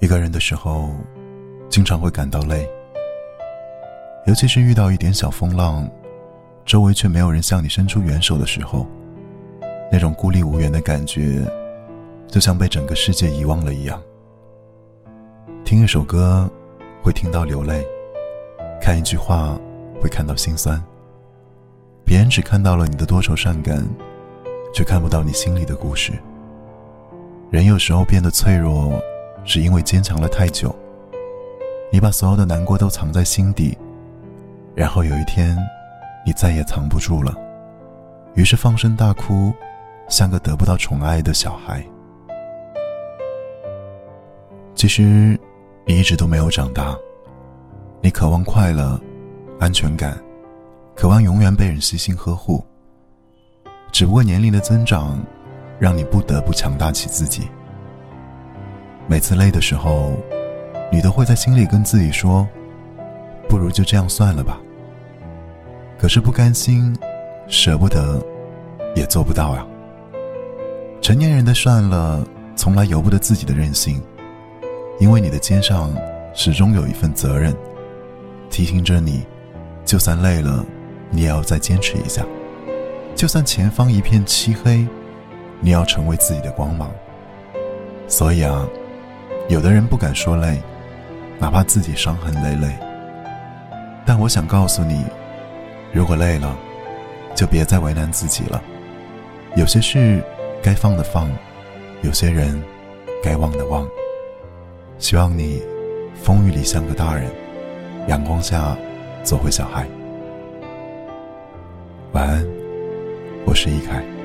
一个人的时候，经常会感到累，尤其是遇到一点小风浪，周围却没有人向你伸出援手的时候，那种孤立无援的感觉，就像被整个世界遗忘了一样。听一首歌，会听到流泪；看一句话，会看到心酸。别人只看到了你的多愁善感，却看不到你心里的故事。人有时候变得脆弱，是因为坚强了太久。你把所有的难过都藏在心底，然后有一天，你再也藏不住了，于是放声大哭，像个得不到宠爱的小孩。其实，你一直都没有长大。你渴望快乐、安全感。渴望永远被人悉心呵护，只不过年龄的增长，让你不得不强大起自己。每次累的时候，你都会在心里跟自己说：“不如就这样算了吧。”可是不甘心、舍不得，也做不到呀。成年人的算了，从来由不得自己的任性，因为你的肩上始终有一份责任，提醒着你，就算累了。你也要再坚持一下，就算前方一片漆黑，你要成为自己的光芒。所以啊，有的人不敢说累，哪怕自己伤痕累累。但我想告诉你，如果累了，就别再为难自己了。有些事该放的放，有些人该忘的忘。希望你风雨里像个大人，阳光下做回小孩。晚安，我是易凯。